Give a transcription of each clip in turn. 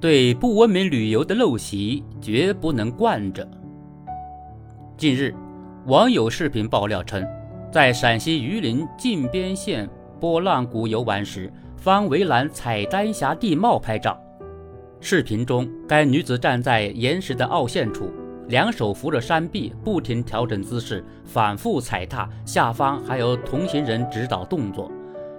对不文明旅游的陋习绝不能惯着。近日，网友视频爆料称，在陕西榆林靖边县波浪谷游玩时，方围栏采丹霞地貌拍照。视频中，该女子站在岩石的凹陷处，两手扶着山壁，不停调整姿势，反复踩踏，下方还有同行人指导动作。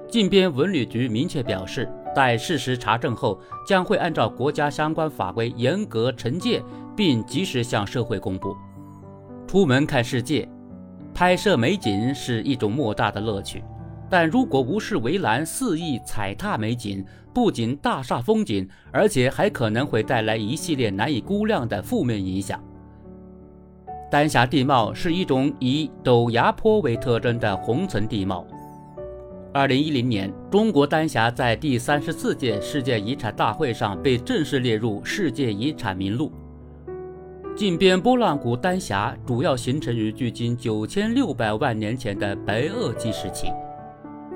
靖边文旅局明确表示。待事实查证后，将会按照国家相关法规严格惩戒，并及时向社会公布。出门看世界，拍摄美景是一种莫大的乐趣，但如果无视围栏，肆意踩踏美景，不仅大煞风景，而且还可能会带来一系列难以估量的负面影响。丹霞地貌是一种以陡崖坡为特征的红层地貌。二零一零年，中国丹霞在第三十四届世界遗产大会上被正式列入世界遗产名录。靖边波浪谷丹霞主要形成于距今九千六百万年前的白垩纪时期。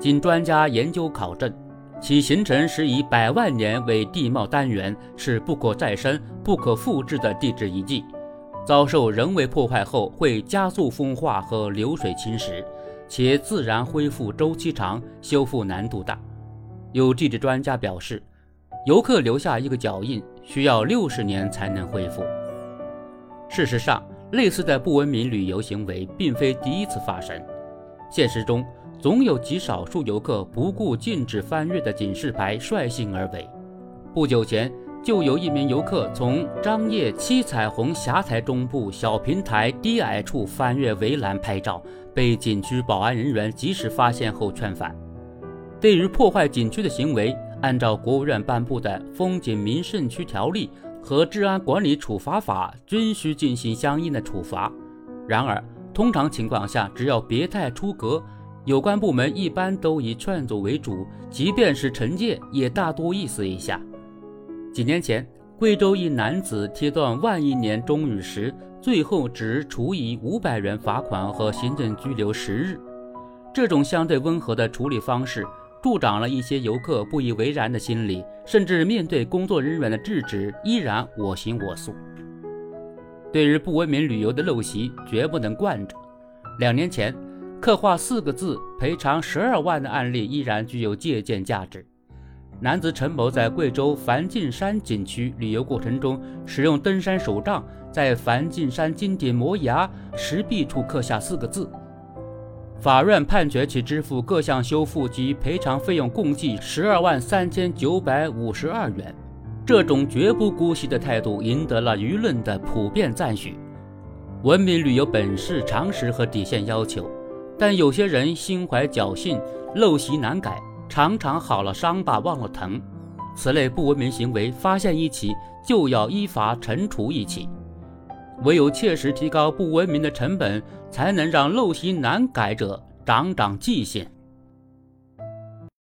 经专家研究考证，其形成时以百万年为地貌单元，是不可再生、不可复制的地质遗迹。遭受人为破坏后，会加速风化和流水侵蚀。且自然恢复周期长，修复难度大。有地质专家表示，游客留下一个脚印需要六十年才能恢复。事实上，类似的不文明旅游行为并非第一次发生。现实中，总有极少数游客不顾禁止翻越的警示牌率性而为。不久前，就有一名游客从张掖七彩虹霞台中部小平台低矮处翻越围栏拍照。被景区保安人员及时发现后劝返。对于破坏景区的行为，按照国务院颁布的《风景名胜区条例》和《治安管理处罚法》，均需进行相应的处罚。然而，通常情况下，只要别太出格，有关部门一般都以劝阻为主，即便是惩戒，也大多意思一下。几年前，贵州一男子贴断万亿年钟乳石。最后只处以五百元罚款和行政拘留十日，这种相对温和的处理方式，助长了一些游客不以为然的心理，甚至面对工作人员的制止，依然我行我素。对于不文明旅游的陋习，绝不能惯着。两年前，刻画四个字赔偿十二万的案例，依然具有借鉴价值。男子陈某在贵州梵净山景区旅游过程中，使用登山手杖在梵净山金顶摩崖石壁处刻下四个字。法院判决其支付各项修复及赔偿费用共计十二万三千九百五十二元。这种绝不姑息的态度赢得了舆论的普遍赞许。文明旅游本是常识和底线要求，但有些人心怀侥幸，陋习难改。常常好了伤疤忘了疼，此类不文明行为发现一起就要依法惩处一起，唯有切实提高不文明的成本，才能让陋习难改者长长记性。